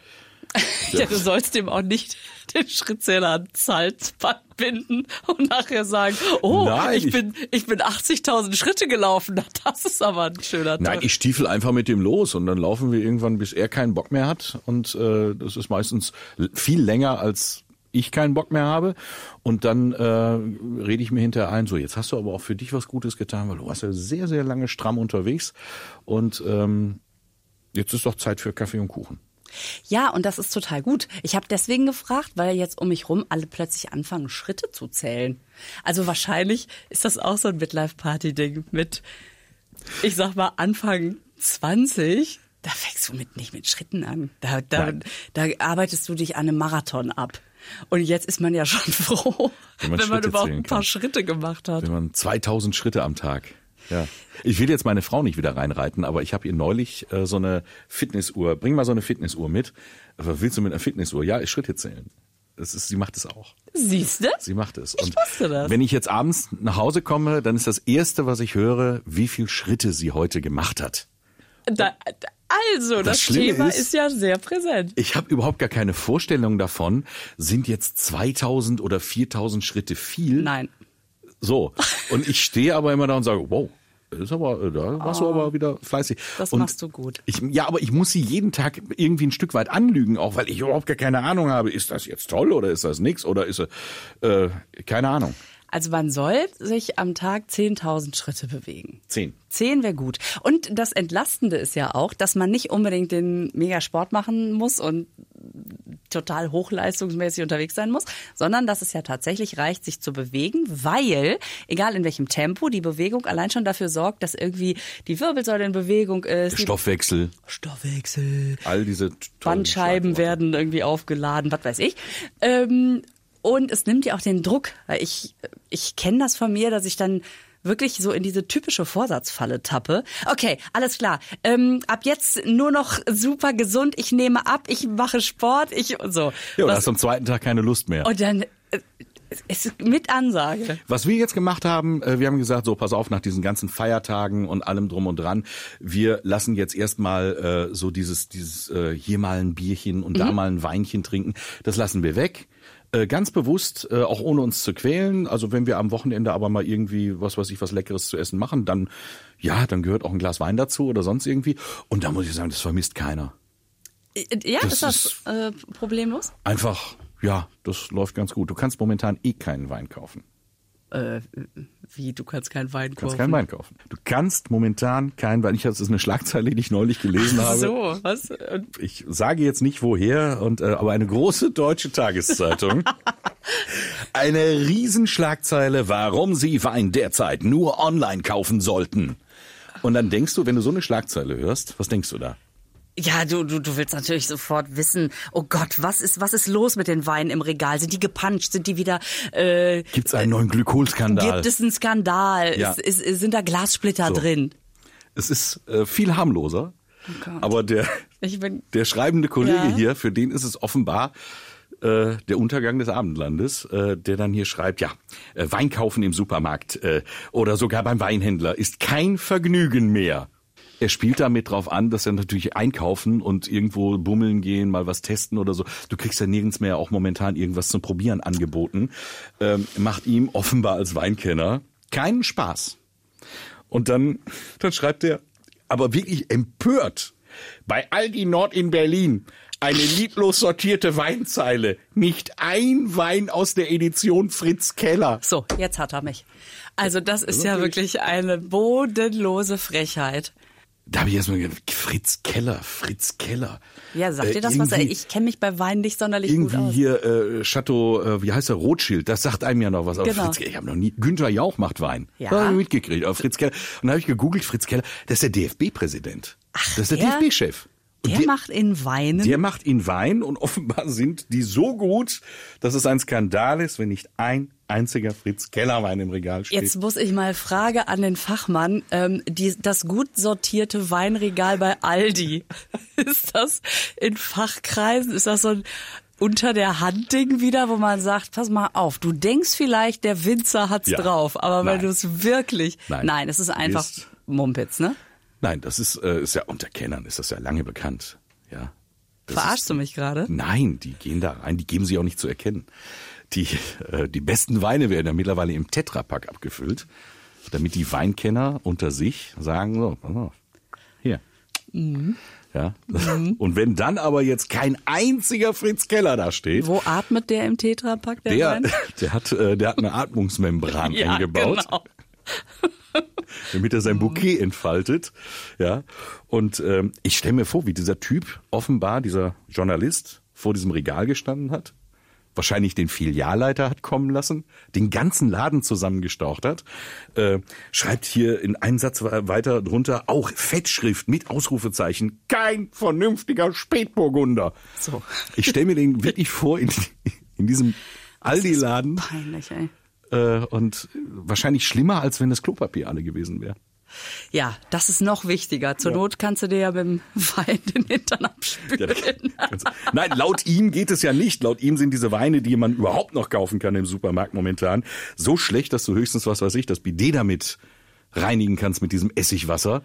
Ja, du sollst dem auch nicht den Schrittzähler ans Salzband binden und nachher sagen, oh, Nein, ich ich- bin, ich bin 80.000 Schritte gelaufen. Das ist aber ein schöner Tag. Nein, ich stiefel einfach mit dem los und dann laufen wir irgendwann, bis er keinen Bock mehr hat. Und äh, das ist meistens viel länger, als ich keinen Bock mehr habe. Und dann äh, rede ich mir hinterher ein, so jetzt hast du aber auch für dich was Gutes getan, weil du warst ja sehr, sehr lange stramm unterwegs. Und ähm, jetzt ist doch Zeit für Kaffee und Kuchen. Ja, und das ist total gut. Ich habe deswegen gefragt, weil jetzt um mich rum alle plötzlich anfangen, Schritte zu zählen. Also wahrscheinlich ist das auch so ein Midlife-Party-Ding mit, ich sag mal, Anfang 20. Da fängst du mit, nicht mit Schritten an. Da, da, da arbeitest du dich an einem Marathon ab. Und jetzt ist man ja schon froh, Wenn wenn man man, Schritte überhaupt ein paar. Schritte gemacht hat. Wenn man 2000 Schritte am Tag. Ja. Ich will jetzt meine Frau nicht wieder reinreiten, aber ich habe ihr neulich äh, so eine Fitnessuhr. Bring mal so eine Fitnessuhr mit. Was willst du mit einer Fitnessuhr? Ja, ich Schritte zählen. Das ist, sie macht es auch. Siehst du? Sie macht es. Ich wusste das. Wenn ich jetzt abends nach Hause komme, dann ist das erste, was ich höre, wie viel Schritte sie heute gemacht hat. Da, also, das, Schlimme Thema ist- ist, ja sehr präsent. Ich habe überhaupt gar keine Vorstellung davon, sind jetzt 2000 oder 4000 Schritte viel? Nein. So. Und ich stehe aber immer da und sage, wow, das ist aber, da warst du aber wieder fleißig. Oh. Das und machst du gut. Ich, ja, aber ich muss sie jeden Tag irgendwie ein Stück weit anlügen, auch weil ich überhaupt gar keine Ahnung habe, ist das jetzt toll oder ist das nix oder ist äh, keine Ahnung. Also man soll sich am Tag 10.000 Schritte bewegen. Zehn. Zehn wäre gut. Und das Entlastende ist ja auch, dass man nicht unbedingt den Megasport machen muss und total hochleistungsmäßig unterwegs sein muss, sondern dass es ja tatsächlich reicht, sich zu bewegen, weil, egal in welchem Tempo, die Bewegung allein schon dafür sorgt, dass irgendwie die Wirbelsäule in Bewegung ist. Stoffwechsel, Stoffwechsel. all diese Bandscheiben werden irgendwie aufgeladen, was weiß ich. Ähm, und es nimmt ja auch den Druck, ich, ich kenne das von mir, dass ich dann wirklich so in diese typische Vorsatzfalle tappe. Okay, alles klar. Ähm, ab jetzt nur noch super gesund. Ich nehme ab, ich mache Sport, ich so. Ja, und hast am zweiten Tag keine Lust mehr. und dann äh, es ist mit Ansage. Was wir jetzt gemacht haben, äh, wir haben gesagt, so pass auf, nach diesen ganzen Feiertagen und allem drum und dran, wir lassen jetzt erstmal äh, so dieses, dieses äh, hier mal ein Bierchen und da mal ein Weinchen trinken, das lassen wir weg. Äh, ganz bewusst, äh, auch ohne uns zu quälen. Also wenn wir am Wochenende aber mal irgendwie, was weiß ich, was Leckeres zu essen machen, dann, ja, dann gehört auch ein Glas Wein dazu oder sonst irgendwie. Und da muss ich sagen, das vermisst keiner. Äh, Ja, Das ist das äh, problemlos? Einfach, ja, das läuft ganz gut. Du kannst momentan eh keinen Wein kaufen. Äh, wie, du kannst keinen Wein Du kaufen? kannst keinen Wein kaufen. Du kannst momentan keinen Wein. Ich habe das ist eine Schlagzeile, die ich neulich gelesen habe. So, was? Ich sage jetzt nicht woher, und, äh, aber eine große deutsche Tageszeitung. eine Riesenschlagzeile, warum Sie Wein derzeit nur online kaufen sollten. Und dann denkst du, wenn du so eine Schlagzeile hörst, was denkst du da? Ja, du, du, du willst natürlich sofort wissen, oh Gott, was ist, was ist los mit den Weinen im Regal? Sind die gepanscht? Sind die wieder, äh, Gibt es einen neuen Glykolskandal? gibt es einen Skandal? Ja. Ist, ist, sind da Glassplitter So. drin? Es ist äh, viel harmloser, Gott. aber der, Ich bin, der schreibende Kollege Ja. hier, für den ist es offenbar äh, der Untergang des Abendlandes, äh, der dann hier schreibt, ja, äh, Wein kaufen im Supermarkt äh, oder sogar beim Weinhändler ist kein Vergnügen mehr. Er spielt damit drauf an, dass er natürlich einkaufen und irgendwo bummeln gehen, mal was testen oder so. Du kriegst ja nirgends mehr auch momentan irgendwas zum Probieren angeboten. Ähm, macht ihm offenbar als Weinkenner keinen Spaß. Und dann, dann schreibt er, aber wirklich empört, bei Aldi Nord in Berlin eine lieblos sortierte Weinzeile, nicht ein Wein aus der Edition Fritz Keller. so, jetzt hat er mich. Also das ist ja wirklich eine bodenlose Frechheit. Da habe ich erstmal gedacht, Fritz Keller, Fritz Keller. Ja, sagt Äh, dir das was? irgendwie- Ich kenne mich bei Wein nicht sonderlich gut Irgendwie aus. hier äh, Chateau, äh, wie heißt er, Rothschild, das sagt einem ja noch was. Genau. Fritz Keller, ich habe noch nie, Günther Jauch macht Wein. Ja. Das hab ich mitgekriegt, aber Fritz Keller. Und dann habe ich gegoogelt, Fritz Keller, das ist der DFB-Präsident. Das ist der, der? DFB-Chef. Und Der macht in Weinen. Der macht ihn Wein und offenbar sind die so gut, dass es ein Skandal ist, wenn nicht ein einziger Fritz Keller Wein im Regal steht. Jetzt muss ich mal Frage an den Fachmann. Ähm, die, das gut sortierte Weinregal bei Aldi, ist das in Fachkreisen, ist das so ein unter der Hand Ding wieder, wo man sagt, pass mal auf, du denkst vielleicht, der Winzer hat's Ja. drauf, aber wenn du es wirklich, Nein. nein, es ist einfach Ist- Mumpitz, ne? Nein, das ist, äh, ist ja unter Kennern, ist das ja lange bekannt. Ja. Das Verarschst ist, du mich gerade? Nein, die gehen da rein, die geben sich auch nicht zu erkennen. Die, äh, die besten Weine werden ja mittlerweile im Tetrapack abgefüllt, damit die Weinkenner unter sich sagen, so, pass auf, hier. Mhm. Ja. Und wenn dann aber jetzt kein einziger Fritz Keller da steht, Wo atmet der im Tetrapack, der, der, Wein? der hat, äh, der hat eine Atmungsmembran Ja, eingebaut, genau. damit er sein Bouquet entfaltet. Ja. Und ähm, ich stelle mir vor, wie dieser Typ offenbar, dieser Journalist, vor diesem Regal gestanden hat, wahrscheinlich den Filialleiter hat kommen lassen, den ganzen Laden zusammengestaucht hat, äh, schreibt hier in einem Satz weiter drunter auch Fettschrift mit Ausrufezeichen, kein vernünftiger Spätburgunder. So. Ich stelle mir den wirklich vor in, in diesem Aldi-Laden Peinlich, ey. äh, und wahrscheinlich schlimmer, als wenn das Klopapier alle gewesen wäre. Ja, das ist noch wichtiger. Zur Not kannst du dir ja mit dem Wein den Hintern abspülen. Nein, laut ihm geht es ja nicht. Laut ihm sind diese Weine, die man überhaupt noch kaufen kann im Supermarkt momentan, so schlecht, dass du höchstens, was weiß ich, das Bidet damit reinigen kannst mit diesem Essigwasser.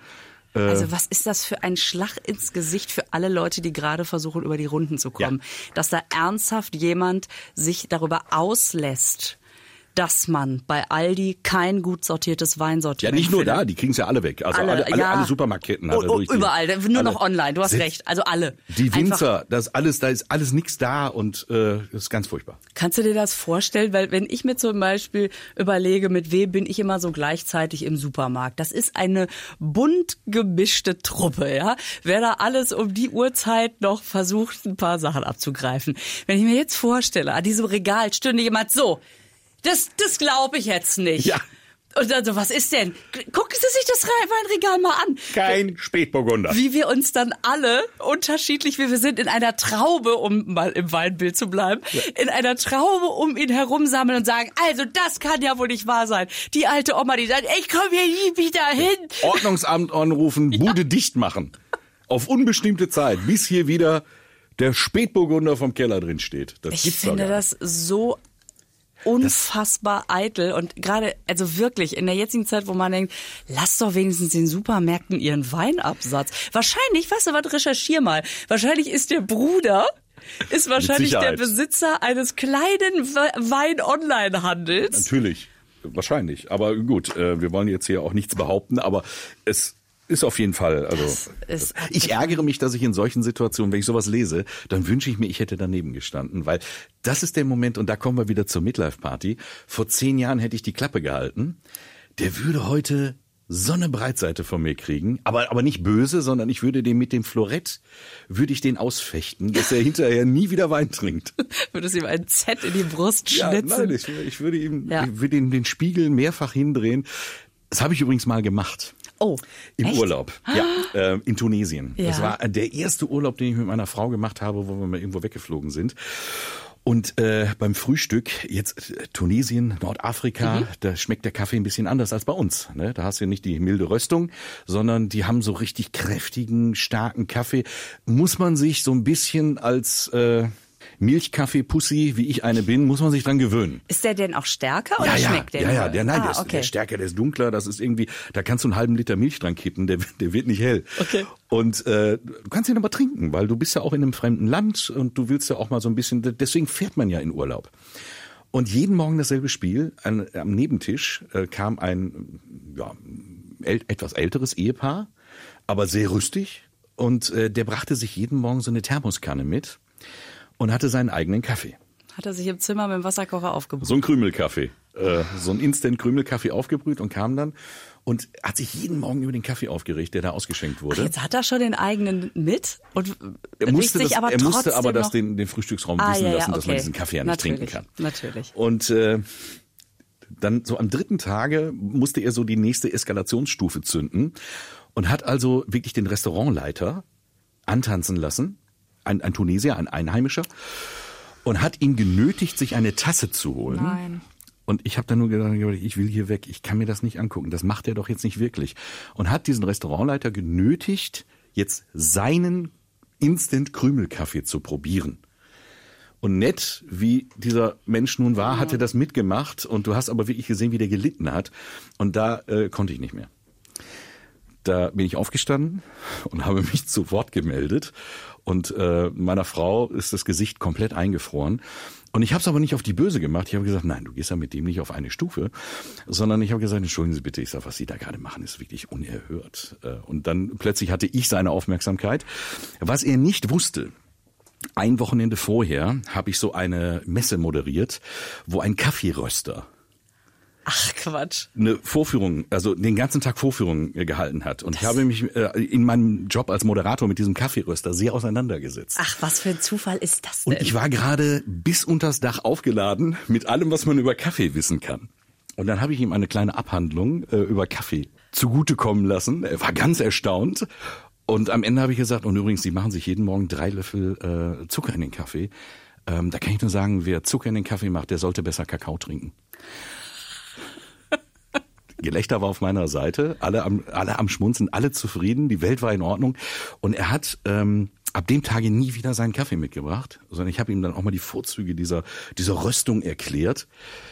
Äh, Also was ist das für ein Schlag ins Gesicht für alle Leute, die gerade versuchen, über die Runden zu kommen? Dass da ernsthaft jemand sich darüber auslässt, dass man bei Aldi kein gut sortiertes Ja, Weinsortiment nicht nur findet. da, die kriegen es ja alle weg. Also alle, alle, ja. alle Supermarktketten Oh, er oh, die- Überall, nur noch alle. online, du hast recht. Also alle. Die Einfach- Winzer, das ist alles, da ist alles nichts da und äh, das ist ganz furchtbar. Kannst du dir das vorstellen? Weil wenn ich mir zum Beispiel überlege, mit wem bin ich immer so gleichzeitig im Supermarkt, das ist eine bunt gemischte Truppe, ja. Wer da alles um die Uhrzeit noch versucht, ein paar Sachen abzugreifen. Wenn ich mir jetzt vorstelle, an diesem Regal stünde jemand so, das, das glaube ich jetzt nicht. Ja. Und dann so, was ist denn? Gucken Sie sich das Weinregal mal an Kein Spätburgunder. wie wir uns dann alle unterschiedlich, wie wir sind, in einer Traube, um mal im Weinbild zu bleiben, in einer Traube um ihn herum sammeln und sagen, also das kann ja wohl nicht wahr sein. Die alte Oma, die sagt, ich komme hier nie wieder hin. Ordnungsamt anrufen, Bude dicht machen. Auf unbestimmte Zeit, bis hier wieder der Spätburgunder vom Keller drin steht. Das Ich finde das so unfassbar eitel und gerade, also wirklich in der jetzigen Zeit, wo man denkt, lass doch wenigstens den Supermärkten ihren Weinabsatz. Wahrscheinlich, weißt du was, recherchier mal. Wahrscheinlich ist der Bruder ist wahrscheinlich der. Besitzer eines kleinen We- Wein-Online-Handels. Natürlich, wahrscheinlich. Aber gut, äh, wir wollen jetzt hier auch nichts behaupten, aber es ist auf jeden Fall. Also ist ich ärgere mich, dass ich in solchen Situationen, wenn ich sowas lese, dann wünsche ich mir, ich hätte daneben gestanden, weil das ist der Moment und da kommen wir wieder zur Midlife Party. Vor zehn Jahren hätte ich die Klappe gehalten. Der würde heute so eine Breitseite von mir kriegen, aber aber nicht böse, sondern ich würde den mit dem Florett würde ich den ausfechten, dass er hinterher nie wieder Wein trinkt. Würdest ihm ein Z in die Brust Ja, schnitzen? nein, ich, ich würde ihm Ja. ich würde ihm den Spiegel mehrfach hindrehen. Das habe ich übrigens mal gemacht. Oh, Im echt? Urlaub, ja, äh, in Tunesien. Ja. Das war der erste Urlaub, den ich mit meiner Frau gemacht habe, wo wir mal irgendwo weggeflogen sind. Und äh, beim Frühstück, jetzt äh, Tunesien, Nordafrika, Mhm. da schmeckt der Kaffee ein bisschen anders als bei uns. Ne? Da hast du nicht die milde Röstung, sondern die haben so richtig kräftigen, starken Kaffee. Muss man sich so ein bisschen als äh, Milchkaffee-Pussy, wie ich eine bin, muss man sich dran gewöhnen. Ist der denn auch stärker oder ja, schmeckt der? ja, ja, der, nein, ah, der, ist, okay. der ist stärker, der ist dunkler, das ist irgendwie, da kannst du einen halben Liter Milch dran kippen, der, der wird nicht hell. Okay. Und äh, du kannst ihn aber trinken, weil du bist ja auch in einem fremden Land und du willst ja auch mal so ein bisschen, deswegen fährt man ja in Urlaub. Und jeden Morgen dasselbe Spiel. An, am Nebentisch äh, kam ein ja, äl etwas älteres Ehepaar, aber sehr rüstig. Und äh, der brachte sich jeden Morgen so eine Thermoskanne mit und hatte seinen eigenen Kaffee. Hat er sich im Zimmer mit dem Wasserkocher aufgebrüht? So ein Krümelkaffee. Äh, so ein Instant-Krümelkaffee aufgebrüht und kam dann und hat sich jeden Morgen über den Kaffee aufgeregt, der da ausgeschenkt wurde. Jetzt hat er schon den eigenen mit und er musste, sich das, aber er musste aber das den, den Frühstücksraum Ah, wissen ja, ja, lassen, dass man okay. diesen Kaffee ja nicht Natürlich, trinken kann. natürlich. Und äh, dann so am dritten Tage musste er so die nächste Eskalationsstufe zünden und hat also wirklich den Restaurantleiter antanzen lassen, ein, ein Tunesier, ein Einheimischer, und hat ihn genötigt, sich eine Tasse zu holen. Nein. Und ich habe dann nur gedacht, ich will hier weg, ich kann mir das nicht angucken, das macht er doch jetzt nicht wirklich. Und hat diesen Restaurantleiter genötigt, jetzt seinen Instant-Krümelkaffee zu probieren. Und nett, wie dieser Mensch nun war, hat er das mitgemacht und du hast aber wirklich gesehen, wie der gelitten hat. Und da äh, konnte ich nicht mehr. Da bin ich aufgestanden und habe mich zu Wort gemeldet. Und äh, meiner Frau ist das Gesicht komplett eingefroren. Und ich habe es aber nicht auf die Böse gemacht. Ich habe gesagt, nein, du gehst ja mit dem nicht auf eine Stufe, sondern ich habe gesagt, entschuldigen Sie bitte, ich sage, was Sie da gerade machen, ist wirklich unerhört. Äh, Und dann plötzlich hatte ich seine Aufmerksamkeit. Was er nicht wusste, ein Wochenende vorher habe ich so eine Messe moderiert, wo ein Kaffeeröster Ach Quatsch. eine Vorführung, also den ganzen Tag Vorführung äh, gehalten hat. Und ich habe mich äh, in meinem Job als Moderator mit diesem Kaffeeröster sehr auseinandergesetzt. Ach, was für ein Zufall ist das denn? Und ich war gerade bis unters Dach aufgeladen mit allem, was man über Kaffee wissen kann. Und dann habe ich ihm eine kleine Abhandlung äh, über Kaffee zugutekommen lassen. Er war ganz erstaunt. Und am Ende habe ich gesagt, und übrigens, Sie machen sich jeden Morgen drei Löffel äh, Zucker in den Kaffee. Ähm, da kann ich nur sagen, wer Zucker in den Kaffee macht, der sollte besser Kakao trinken. Gelächter war auf meiner Seite, alle am, alle am Schmunzen, alle zufrieden, die Welt war in Ordnung. Und er hat ähm, ab dem Tage nie wieder seinen Kaffee mitgebracht, sondern ich habe ihm dann auch mal die Vorzüge dieser, dieser Röstung erklärt.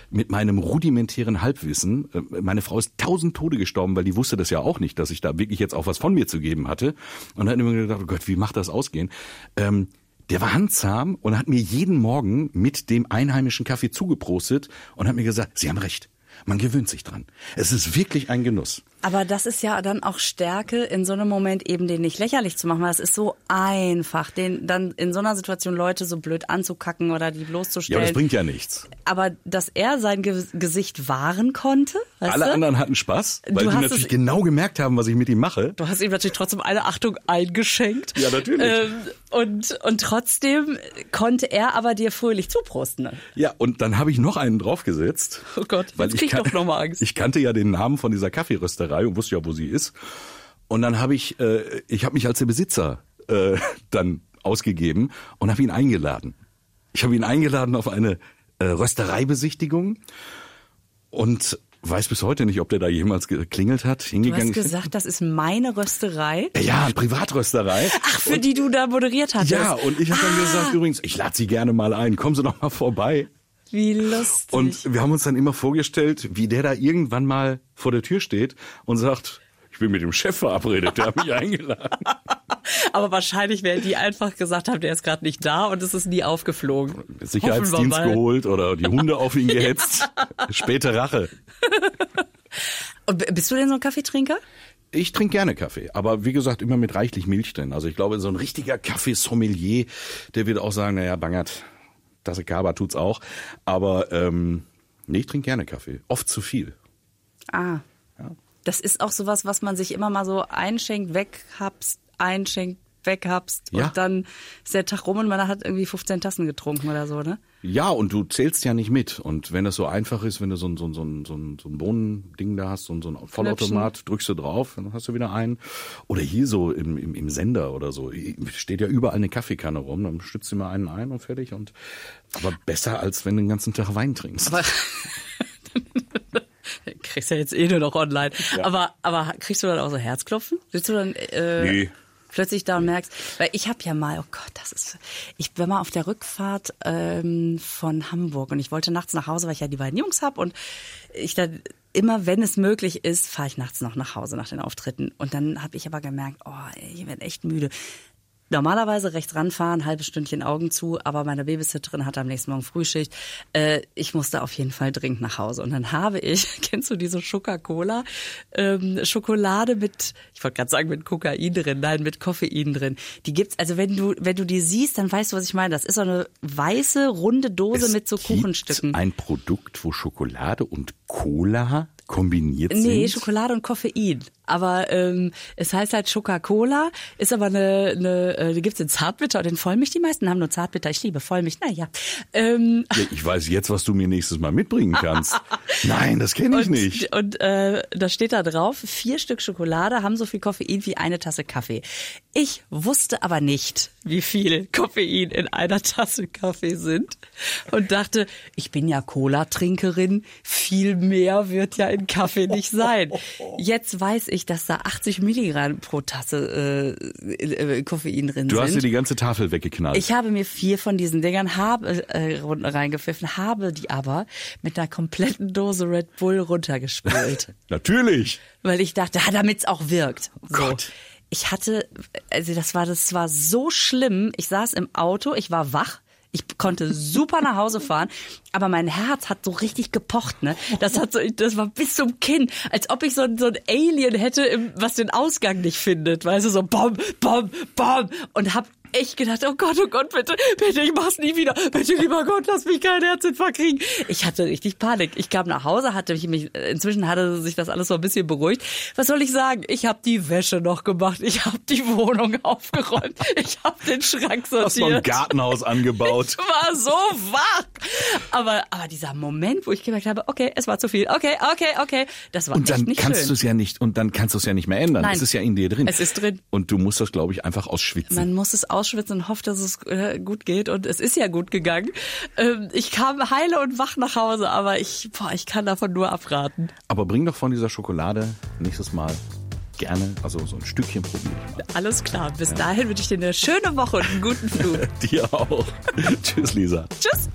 Mit meinem rudimentären Halbwissen. Äh, Meine Frau ist tausend Tode gestorben, weil die wusste das ja auch nicht, dass ich da wirklich jetzt auch was von mir zu geben hatte. Und hat immer gedacht, oh Gott, wie macht das ausgehen? Ähm, der war handzahm und hat mir jeden Morgen mit dem einheimischen Kaffee zugeprostet und hat mir gesagt, Sie haben recht. Man gewöhnt sich dran. Es ist wirklich ein Genuss. Aber das ist ja dann auch Stärke, in so einem Moment eben den nicht lächerlich zu machen, weil es ist so einfach, den dann in so einer Situation Leute so blöd anzukacken oder die Ja, bloßzustellen. aber das bringt ja nichts. aber dass er sein Ge Gesicht wahren konnte, Alle du? anderen hatten Spaß, weil Du die natürlich genau gemerkt haben, was ich mit ihm mache. Du hast ihm natürlich trotzdem eine Achtung eingeschenkt. Ja, natürlich. Ähm, und, und trotzdem konnte er aber dir fröhlich zuprosten. Ja, und dann habe ich noch einen draufgesetzt. Oh Gott, weil ich doch noch mal Angst. Ich kannte ja den Namen von dieser Kaffeerösterei und wusste ja, wo sie ist. Und dann habe ich, äh, ich habe mich als der Besitzer äh, dann ausgegeben und habe ihn eingeladen. Ich habe ihn eingeladen auf eine äh, Röstereibesichtigung und weiß bis heute nicht, ob der da jemals geklingelt hat, Du hingegangen hast gesagt, das ist meine Rösterei. Ja, Privatrösterei. Ach, für die du da moderiert hattest. Ja, und ich habe dann Ah. gesagt, übrigens, ich lade Sie gerne mal ein, kommen Sie doch mal vorbei. Wie lustig. Und wir haben uns dann immer vorgestellt, wie der da irgendwann mal vor der Tür steht und sagt, ich bin mit dem Chef verabredet, der hat mich eingeladen. Aber wahrscheinlich werden die einfach gesagt haben, der ist gerade nicht da und es ist nie aufgeflogen. Sicherheitsdienst geholt oder die Hunde auf ihn gehetzt. Späte Rache. Und bist du denn so ein Kaffeetrinker? Ich trinke gerne Kaffee, aber wie gesagt, immer mit reichlich Milch drin. Also ich glaube, so ein richtiger Kaffeesommelier, der wird auch sagen, naja, Bangert, Tasse Kaba tut's auch. Aber ähm, nee, ich trinke gerne Kaffee. Oft zu viel. Ah. Das ist auch sowas, was man sich immer mal so einschenkt, weghabst, einschenkt, weghabst Ja. und dann ist der Tag rum und man hat irgendwie 15 Tassen getrunken oder so, ne? Ja, und du zählst ja nicht mit. Und wenn das so einfach ist, wenn du so ein, so ein, so ein, so ein, so ein Bohnending da hast, so ein, so ein Vollautomat, drückst du drauf, dann hast du wieder einen. Oder hier so im, im, im Sender oder so. Steht ja überall eine Kaffeekanne rum, dann stützt du mal einen ein und fertig. Und aber besser, als wenn du den ganzen Tag Wein trinkst. Aber kriegst ja jetzt eh nur noch online. Aber aber kriegst du dann auch so Herzklopfen? Sitzt du dann äh, Nee. Plötzlich da und merkst, weil ich habe ja mal, oh Gott, das ist, ich war mal auf der Rückfahrt ähm, von Hamburg und ich wollte nachts nach Hause, weil ich ja die beiden Jungs hab und ich dann immer, wenn es möglich ist, fahre ich nachts noch nach Hause nach den Auftritten. Und dann habe ich aber gemerkt, oh, ey, ich werde echt müde. Normalerweise rechts ranfahren, halbes Stündchen Augen zu, aber meine Babysitterin hatte am nächsten Morgen Frühschicht. Äh, ich musste auf jeden Fall dringend nach Hause. Und dann habe ich, kennst du diese Coca-Cola? Ähm, Schokolade mit, ich wollte gerade sagen mit Kokain drin, nein, mit Koffein drin. Die gibt's, also wenn du, wenn du die siehst, dann weißt du, was ich meine. Das ist so eine weiße, runde Dose Es mit so Kuchenstücken. Ein Produkt, wo Schokolade und Cola kombiniert sind. Nee, Schokolade und Koffein. Aber ähm, es heißt halt Coca-Cola, ist aber eine, eine äh, die gibt's in Zartbitter und in Vollmilch. Die meisten haben nur Zartbitter. Ich liebe Vollmilch. Naja. Ähm, Ja, ich weiß jetzt, was du mir nächstes Mal mitbringen kannst. Nein, das kenne ich und, nicht. Und äh, da steht da drauf, vier Stück Schokolade haben so viel Koffein wie eine Tasse Kaffee. Ich wusste aber nicht, wie viel Koffein in einer Tasse Kaffee sind und dachte, ich bin ja Cola-Trinkerin, viel mehr wird ja in Kaffee nicht sein. Jetzt weiß ich, dass da 80 Milligramm pro Tasse äh, äh, Koffein drin Du sind. hast dir die ganze Tafel weggeknallt. Ich habe mir vier von diesen Dingern habe, äh, reingepfiffen, habe die aber mit einer kompletten Dose Red Bull runtergespült. Natürlich. weil ich dachte, ah, damit's auch wirkt. So. Gott. Ich hatte, also das war, das war so schlimm. Ich saß im Auto, ich war wach. Ich konnte super nach Hause fahren, aber mein Herz hat so richtig gepocht, ne? Das hat so, das war bis zum Kinn, als ob ich so, so ein Alien hätte, was den Ausgang nicht findet, weißt du, so bom, bom, bom und hab echt gedacht, oh Gott, oh Gott, bitte, bitte, ich mach's nie wieder. Bitte, lieber Gott, lass mich keinen Herzinfarkt kriegen. Ich hatte richtig Panik. Ich kam nach Hause, hatte mich, mich inzwischen hatte sich das alles so ein bisschen beruhigt. Was soll ich sagen? Ich habe die Wäsche noch gemacht. Ich habe die Wohnung aufgeräumt. Ich habe den Schrank Hast noch ein sortiert. Gartenhaus angebaut. Ich war so wach. Aber, aber dieser Moment, wo ich gemerkt habe, okay, es war zu viel. Okay, okay, okay. Das war Und echt dann nicht kannst du es ja nicht, und dann kannst du es ja nicht mehr ändern. Nein. Es ist ja in dir drin. Es ist drin. Und du musst das, glaube ich, einfach ausschwitzen. Man muss es ausschwitzen und hofft, dass es äh, gut geht. Und es ist ja gut gegangen. Ähm, ich kam heile und wach nach Hause, aber ich, boah, ich kann davon nur abraten. Aber bring doch von dieser Schokolade nächstes Mal gerne, also so ein Stückchen probiere ich mal. Alles klar. Bis dahin wünsche ich dir eine schöne Woche und einen guten Flug. Dir auch. Tschüss, Lisa. Tschüss.